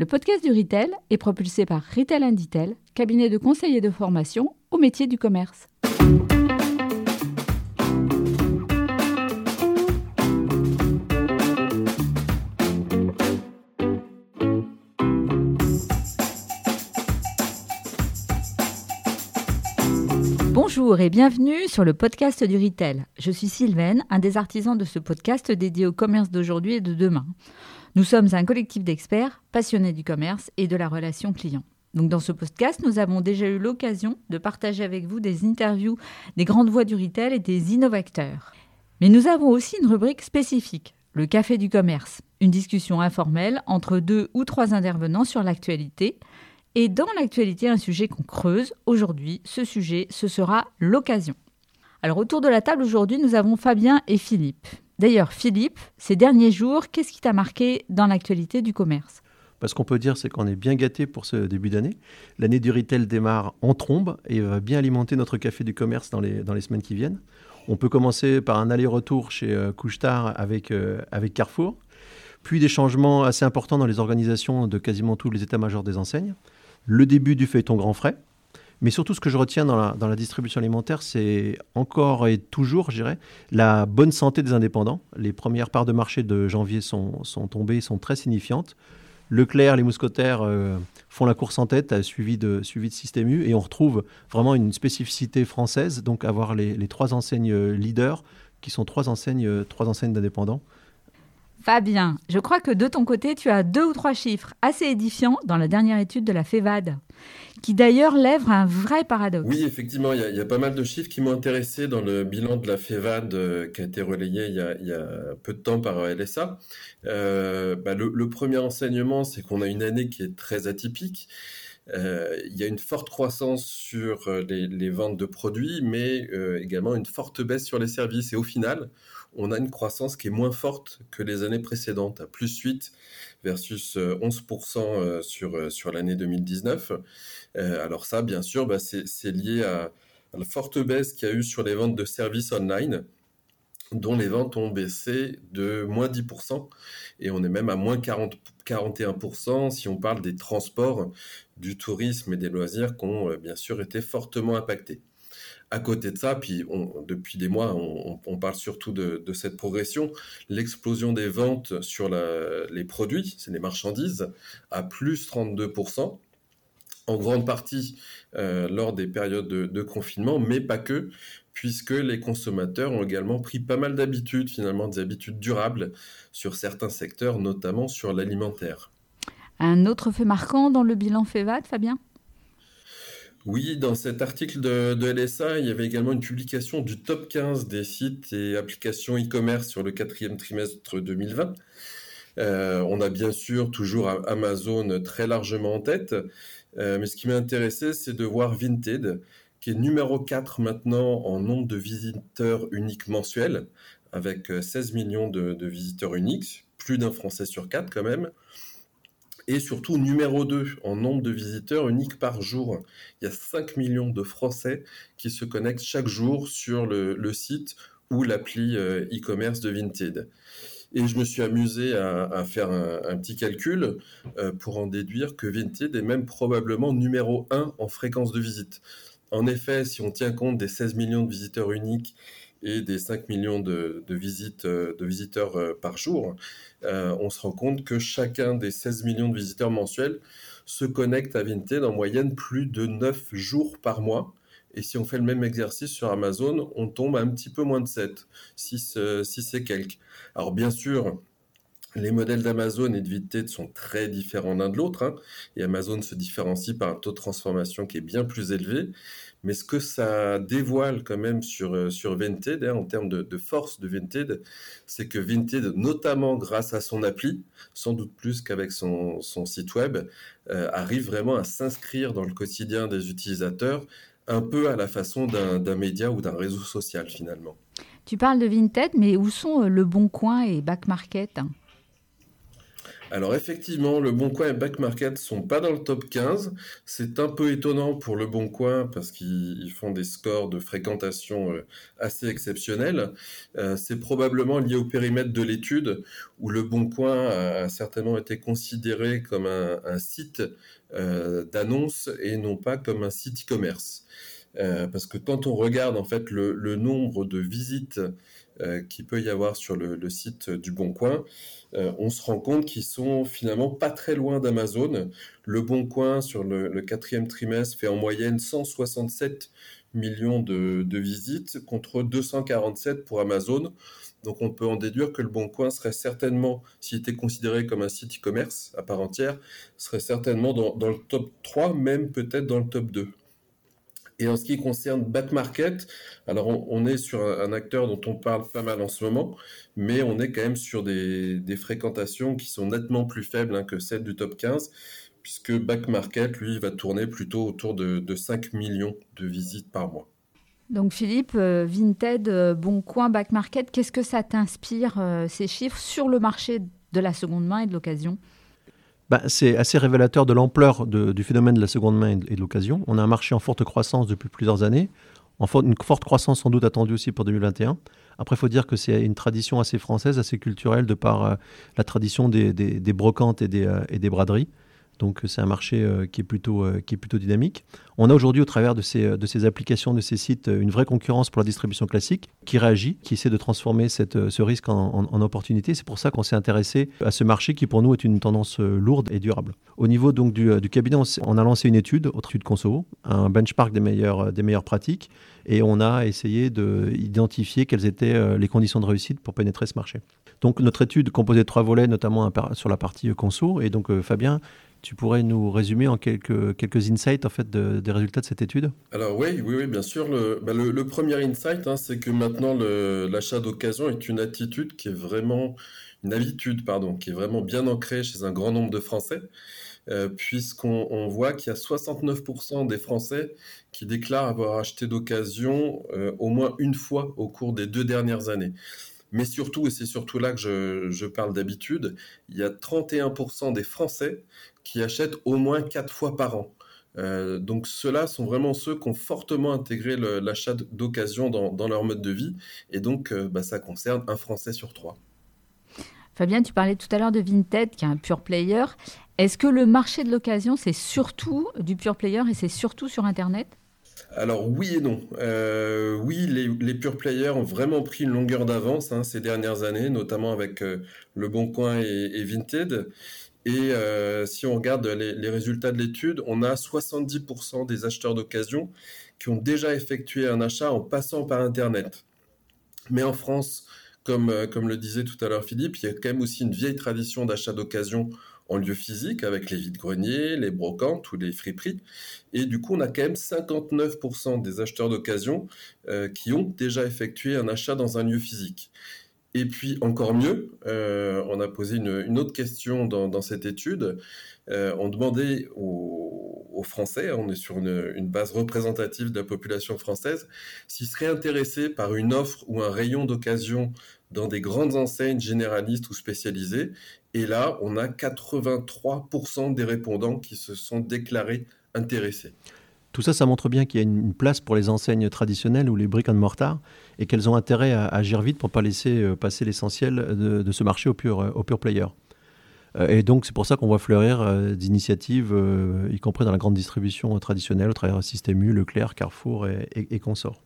Le podcast du Retail est propulsé par Retail Inditel, cabinet de conseil et de formation au métier du commerce. Bonjour et bienvenue sur le podcast du Retail. Je suis Sylvaine, un des artisans de ce podcast dédié au commerce d'aujourd'hui et de demain. Nous sommes un collectif d'experts passionnés du commerce et de la relation client. Donc dans ce podcast, nous avons déjà eu l'occasion de partager avec vous des interviews des grandes voix du retail et des innovateurs. Mais nous avons aussi une rubrique spécifique, le café du commerce, une discussion informelle entre deux ou trois intervenants sur l'actualité et dans l'actualité, un sujet qu'on creuse aujourd'hui, ce sujet, ce sera l'occasion. Alors autour de la table aujourd'hui, nous avons Fabien et Philippe. D'ailleurs, Philippe, ces derniers jours, qu'est-ce qui t'a marqué dans l'actualité du commerce? Parce qu'on peut dire, c'est qu'on est bien gâté pour ce début d'année. L'année du retail démarre en trombe et va bien alimenter notre café du commerce dans les, dans les semaines qui viennent. On peut commencer par un aller-retour chez euh, avec, euh, avec Carrefour, puis des changements assez importants dans les organisations de quasiment tous les états-majors des enseignes le début du feuilleton grand frais. Mais surtout, ce que je retiens dans la, distribution alimentaire, c'est encore et toujours, je dirais, la bonne santé des indépendants. Les premières parts de marché de janvier sont, tombées, sont très signifiantes. Leclerc, les mousquetaires euh, font la course en tête, suivi de, suivi de Système U, et on retrouve vraiment une spécificité française, donc avoir les, les trois enseignes leaders, qui sont trois enseignes, trois enseignes d'indépendants. Fabien, je crois que de ton côté, tu as deux ou trois chiffres assez édifiants dans la dernière étude de la FEVAD, qui d'ailleurs lèvre un vrai paradoxe. Oui, effectivement, il y, a pas mal de chiffres qui m'ont intéressé dans le bilan de la FEVAD euh, qui a été relayé il y a, peu de temps par LSA. Euh, bah, le, premier enseignement, c'est qu'on a une année qui est très atypique. Euh, il y a une forte croissance sur les, ventes de produits, mais également une forte baisse sur les services. Et au final, on a une croissance qui est moins forte que les années précédentes, à plus 8 versus 11% euh, euh, sur, euh, sur l'année 2019. alors ça, bien sûr, bah, c'est lié à, la forte baisse qu'il y a eu sur les ventes de services online dont les ventes ont baissé de moins 10%, et on est même à moins 40, 41% si on parle des transports, du tourisme et des loisirs qui ont bien sûr été fortement impactés. À côté de ça, puis depuis des mois, on, parle surtout de, cette progression, l'explosion des ventes sur les produits, c'est les marchandises, à plus 32%, en grande partie euh, lors des périodes de, confinement, mais pas que, puisque les consommateurs ont également pris pas mal d'habitudes, finalement des habitudes durables sur certains secteurs, notamment sur l'alimentaire. Un autre fait marquant dans le bilan FEVAD, Fabien? Oui, dans cet article de, LSA, il y avait également une publication du top 15 des sites et applications e-commerce sur le quatrième trimestre 2020. Euh, on a bien sûr toujours Amazon très largement en tête, euh, mais ce qui m'a intéressé, c'est de voir Vinted, qui est numéro 4 maintenant en nombre de visiteurs uniques mensuels, avec 16 millions de, de visiteurs uniques, plus d'un Français sur 4 quand même et surtout numéro 2 en nombre de visiteurs uniques par jour. Il y a 5 millions de Français qui se connectent chaque jour sur le, site ou l'appli euh, e-commerce de Vinted. Et je me suis amusé à, faire un, petit calcul euh, pour en déduire que Vinted est même probablement numéro 1 en fréquence de visite. En effet, si on tient compte des 16 millions de visiteurs uniques et des 5 millions de, visites, euh, de visiteurs euh, par jour, euh, on se rend compte que chacun des 16 millions de visiteurs mensuels se connecte à Vinted en moyenne plus de 9 jours par mois. Et si on fait le même exercice sur Amazon, on tombe à un petit peu moins de 7, 6, 6 et quelques. Alors bien sûr, les modèles d'Amazon et de Vinted sont très différents l'un de l'autre, hein, et Amazon se différencie par un taux de transformation qui est bien plus élevé. Mais ce que ça dévoile quand même sur, euh, sur Vinted, hein, en termes de, force de Vinted, c'est que Vinted, notamment grâce à son appli, sans doute plus qu'avec son, site web, euh, arrive vraiment à s'inscrire dans le quotidien des utilisateurs, un peu à la façon d'un média ou d'un réseau social finalement. Tu parles de Vinted, mais où sont euh, Le Bon Coin et Back Market Alors effectivement, Le Bon Coin et Back Market sont pas dans le top 15. C'est un peu étonnant pour Le Bon Coin parce qu'ils font des scores de fréquentation euh, assez exceptionnels. Euh, c'est probablement lié au périmètre de l'étude où Le Bon Coin a certainement été considéré comme un, site euh, d'annonce et non pas comme un site e-commerce. Parce que quand on regarde en fait le, nombre de visites qu'il peut y avoir sur le site du Bon Coin, euh, on se rend compte qu'ils sont finalement pas très loin d'Amazon. Le Bon Coin sur le, quatrième trimestre fait en moyenne 167 millions de, visites contre 247 pour Amazon. Donc on peut en déduire que le Bon Coin serait certainement, s'il était considéré comme un site e-commerce à part entière, serait certainement dans, dans, le top 3, même peut-être dans le top 2. Et en ce qui concerne Back Market, alors on, est sur un, acteur dont on parle pas mal en ce moment, mais on est quand même sur des, fréquentations qui sont nettement plus faibles hein, que celles du top 15, puisque Back Market, lui, va tourner plutôt autour de, 5 millions de visites par mois. Donc Philippe, euh, Vinted, euh, Bon Coin, Back Market, qu'est-ce que ça t'inspire, euh, ces chiffres, sur le marché de la seconde main et de l'occasion? Bah, c'est assez révélateur de l'ampleur du phénomène de la seconde main et de, l'occasion. On a un marché en forte croissance depuis plusieurs années, en une forte croissance sans doute attendue aussi pour 2021. Après, il faut dire que c'est une tradition assez française, assez culturelle, de par euh, la tradition des, brocantes et des, euh, et des braderies. Donc c'est un marché euh, qui, est plutôt, euh, qui est plutôt dynamique. On a aujourd'hui au travers de ces, de ces applications, de ces sites, une vraie concurrence pour la distribution classique qui réagit, qui essaie de transformer cette, euh, ce risque en, opportunité. C'est pour ça qu'on s'est intéressé à ce marché qui pour nous est une tendance lourde et durable. Au niveau donc du, cabinet, on, a lancé une étude, autre étude Conso, un benchmark des meilleures, des meilleures pratiques et on a essayé d'identifier quelles étaient les conditions de réussite pour pénétrer ce marché. Donc notre étude composée de trois volets, notamment sur la partie conso. Et donc Fabien, tu pourrais nous résumer en quelques, quelques insights en fait, des résultats de cette étude? Alors oui, oui, oui bien sûr. Le, bah, premier insight, hein, c'est que maintenant l'achat d'occasion est une attitude qui est vraiment une habitude, pardon, qui est vraiment bien ancrée chez un grand nombre de Français. Euh, puisqu'on voit qu'il y a 69% des Français qui déclarent avoir acheté d'occasion euh, au moins une fois au cours des deux dernières années. Mais surtout, et c'est surtout là que je, je parle d'habitude, il y a 31% des Français qui achètent au moins quatre fois par an. Euh, donc ceux-là sont vraiment ceux qui ont fortement intégré l'achat d'occasion dans, leur mode de vie. Et donc euh, bah, ça concerne un Français sur trois. Fabien, tu parlais tout à l'heure de Vinted, qui est un pure player. Est-ce que le marché de l'occasion, c'est surtout du pure player et c'est surtout sur Internet? Alors oui et non. Euh, oui, les, pure players ont vraiment pris une longueur d'avance hein, ces dernières années, notamment avec Le Bon Coin et, Vinted. Et euh, si on regarde les, résultats de l'étude, on a 70% des acheteurs d'occasion qui ont déjà effectué un achat en passant par Internet. Mais en France, comme, euh, comme le disait tout à l'heure Philippe, il y a quand même aussi une vieille tradition d'achat d'occasion en lieu physique avec les vides-greniers, les brocantes ou les friperies. Et du coup, on a quand même 59% des acheteurs d'occasion euh, qui ont déjà effectué un achat dans un lieu physique. Et puis encore mieux, euh, on a posé une, autre question dans, cette étude. Euh, on demandait aux, Français, on est sur une, base représentative de la population française, s'ils seraient intéressés par une offre ou un rayon d'occasion dans des grandes enseignes généralistes ou spécialisées. Et là, on a 83% des répondants qui se sont déclarés intéressés. Tout ça, ça montre bien qu'il y a une place pour les enseignes traditionnelles ou les briques and mortar et qu'elles ont intérêt à, agir vite pour ne pas laisser euh, passer l'essentiel de, ce marché au pur, au pur player. Euh, et donc, c'est pour ça qu'on voit fleurir euh, d'initiatives, y compris dans la grande distribution traditionnelle, au travers Système U, Leclerc, Carrefour et, consorts.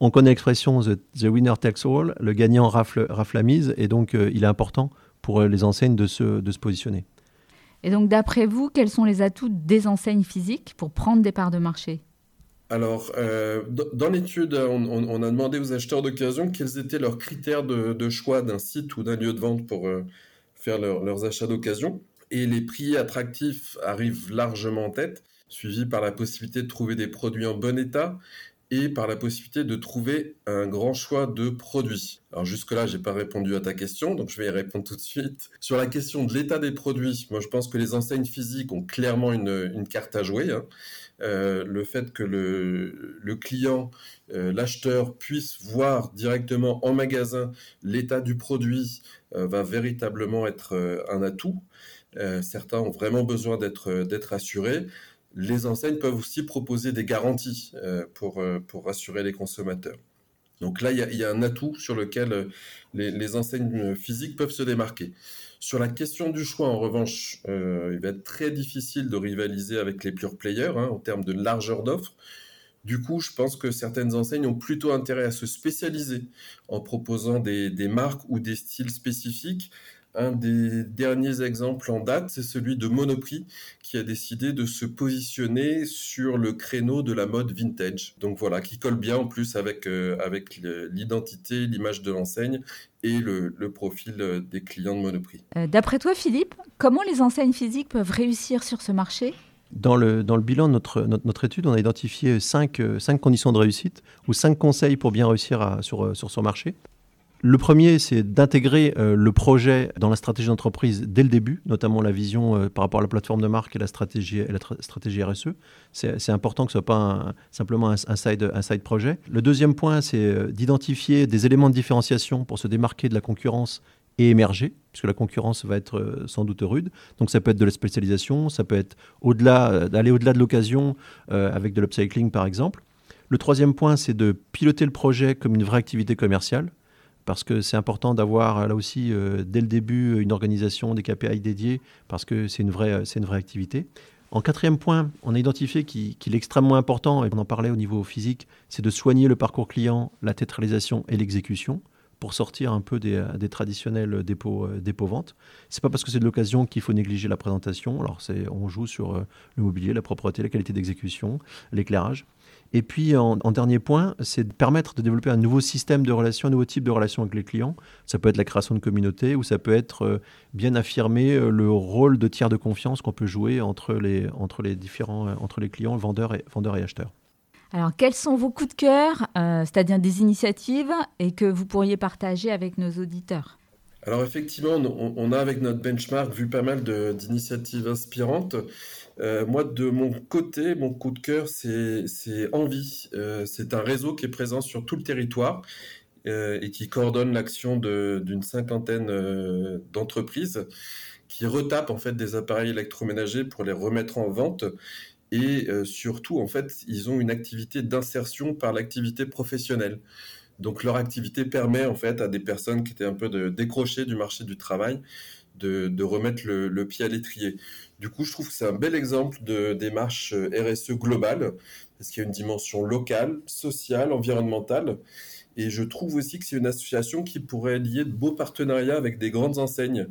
On connaît l'expression the, winner takes all, le gagnant rafle, rafle la mise, et donc il est important pour les enseignes de se, de se positionner. Et donc, d'après vous, quels sont les atouts des enseignes physiques pour prendre des parts de marché? Alors, euh, dans l'étude, on, a demandé aux acheteurs d'occasion quels étaient leurs critères de, choix d'un site ou d'un lieu de vente pour euh, faire leurs achats d'occasion. Et les prix attractifs arrivent largement en tête, suivis par la possibilité de trouver des produits en bon état et par la possibilité de trouver un grand choix de produits. Alors jusque-là, j'ai pas répondu à ta question, donc je vais y répondre tout de suite. Sur la question de l'état des produits, moi je pense que les enseignes physiques ont clairement une, carte à jouer. Hein. Euh, le fait que le, client, euh, l'acheteur puisse voir directement en magasin l'état du produit euh, va véritablement être un atout. certains ont vraiment besoin d'être d'être assurés les enseignes peuvent aussi proposer des garanties euh, pour, euh, pour rassurer les consommateurs. Donc là, il y, a, un atout sur lequel euh, les, enseignes physiques peuvent se démarquer. Sur la question du choix, en revanche, il va être très difficile de rivaliser avec les pure players hein, en termes de largeur d'offres. Du coup, je pense que certaines enseignes ont plutôt intérêt à se spécialiser en proposant des, des marques ou des styles spécifiques un des derniers exemples en date, c'est celui de Monoprix qui a décidé de se positionner sur le créneau de la mode vintage. Donc voilà, qui colle bien en plus avec, euh, avec l'identité, l'image de l'enseigne et le, profil euh, des clients de Monoprix. Euh, d'après toi, Philippe, comment les enseignes physiques peuvent réussir sur ce marché? Dans le, dans le bilan de notre, notre, étude, on a identifié cinq, cinq, conditions de réussite ou cinq conseils pour bien réussir sur, sur son marché. Le premier, c'est d'intégrer euh, le projet dans la stratégie d'entreprise dès le début, notamment la vision euh, par rapport à la plateforme de marque et la stratégie, RSE. C'est important que ce ne soit pas simplement un, side, un side projet. Le deuxième point, c'est euh, d'identifier des éléments de différenciation pour se démarquer de la concurrence et émerger, puisque la concurrence va être sans doute rude. Donc ça peut être de la spécialisation, ça peut être au-delà, d'aller au-delà de l'occasion avec de l'upcycling par exemple. Le troisième point, c'est de piloter le projet comme une vraie activité commerciale parce que c'est important d'avoir là aussi euh, dès le début une organisation, des KPI dédiés, parce que c'est une, vraie, une vraie activité. En quatrième point, on a identifié qu'il est extrêmement important, et on en parlait au niveau physique, c'est de soigner le parcours client, la tétralisation et l'exécution pour sortir un peu des, traditionnels dépôts, euh, dépôts ventes. C'est pas parce que c'est de l'occasion qu'il faut négliger la présentation. Alors on joue sur euh, le mobilier, la propreté, la qualité d'exécution, l'éclairage. Et puis, en, dernier point, c'est de permettre de développer un nouveau système de relations, un nouveau type de relation avec les clients. Ça peut être la création de communautés ou ça peut être euh, bien affirmer euh, le rôle de tiers de confiance qu'on peut jouer entre les, entre les différents euh, entre les clients, vendeurs et, et acheteurs. Alors, quels sont vos coups de cœur, c'est-à-dire des initiatives, et que vous pourriez partager avec nos auditeurs? Alors effectivement, on, a avec notre benchmark vu pas mal d'initiatives inspirantes. Euh, moi, de mon côté, mon coup de cœur, c'est Envie. Euh, c'est un réseau qui est présent sur tout le territoire euh, et qui coordonne l'action d'une cinquantaine d'entreprises qui retapent en fait des appareils électroménagers pour les remettre en vente. Et surtout, en fait, ils ont une activité d'insertion par l'activité professionnelle. Donc leur activité permet en fait à des personnes qui étaient un peu décrochées du marché du travail de, remettre le, pied à l'étrier. Du coup, je trouve que c'est un bel exemple de démarche euh, RSE globale, parce qu'il y a une dimension locale, sociale, environnementale. Et je trouve aussi que c'est une association qui pourrait lier de beaux partenariats avec des grandes enseignes.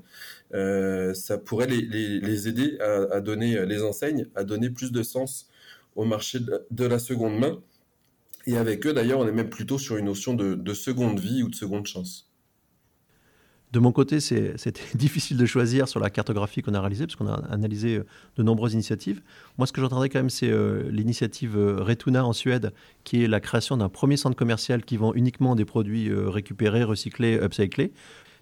Euh, ça pourrait les, aider à, donner, les enseignes, à donner plus de sens au marché de la seconde main. Et avec eux, d'ailleurs, on est même plutôt sur une notion de, seconde vie ou de seconde chance. De mon côté, c'était difficile de choisir sur la cartographie qu'on a réalisée, parce qu'on a analysé euh, de nombreuses initiatives. Moi, ce que j'entendrais quand même, c'est euh, l'initiative euh, Retuna en Suède, qui est la création d'un premier centre commercial qui vend uniquement des produits récupérés, recyclés, upcyclés.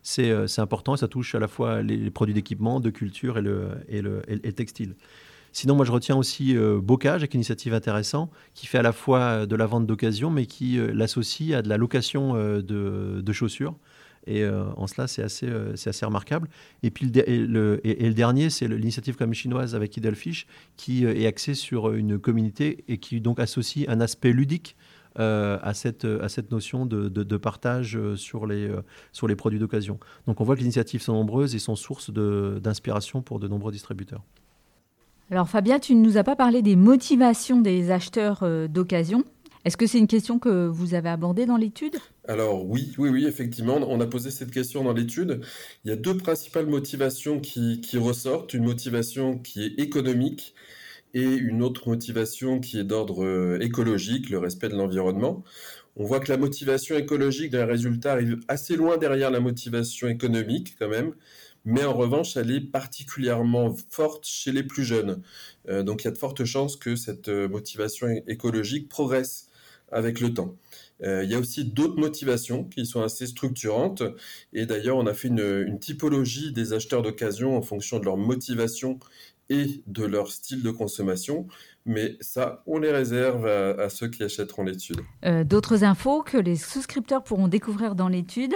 C'est important et ça touche à la fois les, produits d'équipement, de culture et le, et le textile. Sinon, moi, je retiens aussi euh, Bocage, avec une initiative intéressante, qui fait à la fois euh, de la vente d'occasion, mais qui euh, l'associe à de la location de, chaussures. Et en cela, c'est assez, assez remarquable. Et puis le, dernier, c'est l'initiative comme chinoise avec Idelfish, qui est axée sur une communauté et qui donc associe un aspect ludique à, cette, à cette notion de, de, partage sur les, sur les produits d'occasion. Donc on voit que les initiatives sont nombreuses et sont source d'inspiration pour de nombreux distributeurs. Alors Fabien, tu ne nous as pas parlé des motivations des acheteurs euh, d'occasion. Est-ce que c'est une question que vous avez abordée dans l'étude? Alors oui, oui, oui, effectivement, on a posé cette question dans l'étude. Il y a deux principales motivations qui, ressortent. Une motivation qui est économique et une autre motivation qui est d'ordre euh, écologique, le respect de l'environnement. On voit que la motivation écologique d'un résultat arrive assez loin derrière la motivation économique quand même mais en revanche, elle est particulièrement forte chez les plus jeunes. Euh, donc il y a de fortes chances que cette euh, motivation écologique progresse avec le temps. Euh, il y a aussi d'autres motivations qui sont assez structurantes. Et d'ailleurs, on a fait une, typologie des acheteurs d'occasion en fonction de leur motivation et de leur style de consommation. Mais ça, on les réserve à, ceux qui achèteront l'étude. D'autres infos que les souscripteurs pourront découvrir dans l'étude?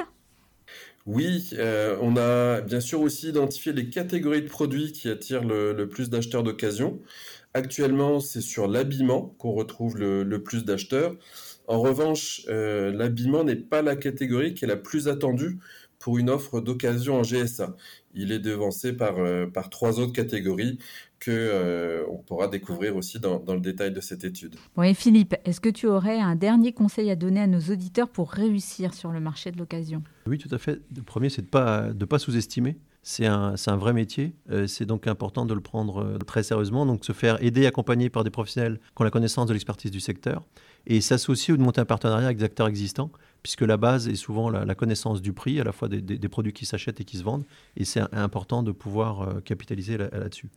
Oui, euh, on a bien sûr aussi identifié les catégories de produits qui attirent le, plus d'acheteurs d'occasion. Actuellement, c'est sur l'habillement qu'on retrouve le, plus d'acheteurs. En revanche, euh, l'habillement n'est pas la catégorie qui est la plus attendue pour une offre d'occasion en GSA. Il est devancé par, euh, par trois autres catégories que euh, on pourra découvrir aussi dans, dans, le détail de cette étude. Bon, et Philippe, est-ce que tu aurais un dernier conseil à donner à nos auditeurs pour réussir sur le marché de l'occasion? Oui, tout à fait. Le premier, c'est de ne pas, de pas sous-estimer. C'est un, un, vrai métier. c'est donc important de le prendre très sérieusement. Donc, se faire aider, accompagner par des professionnels qui ont la connaissance de l'expertise du secteur et s'associer ou de monter un partenariat avec des acteurs existants, puisque la base est souvent la, connaissance du prix, à la fois des, produits qui s'achètent et qui se vendent, et c'est important de pouvoir euh, capitaliser là-dessus.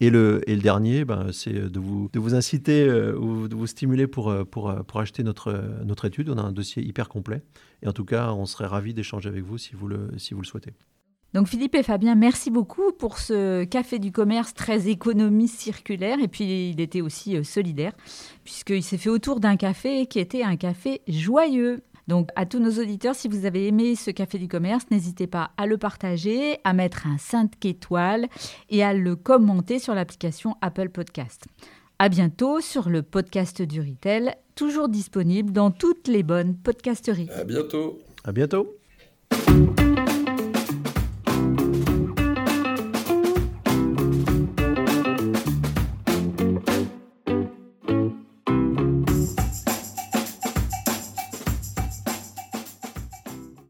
et, le, et le dernier, ben, c'est de vous, de vous inciter euh, ou de vous stimuler pour, euh, pour, pour acheter notre, notre étude. On a un dossier hyper complet, et en tout cas, on serait ravi d'échanger avec vous si vous le, si vous le souhaitez. Donc Philippe et Fabien, merci beaucoup pour ce café du commerce très économiste circulaire et puis il était aussi euh, solidaire puisqu'il s'est fait autour d'un café qui était un café joyeux. Donc à tous nos auditeurs, si vous avez aimé ce café du commerce, n'hésitez pas à le partager, à mettre un 5 étoiles et à le commenter sur l'application Apple Podcast. À bientôt sur le podcast du Retail, toujours disponible dans toutes les bonnes podcasteries. À bientôt. À bientôt.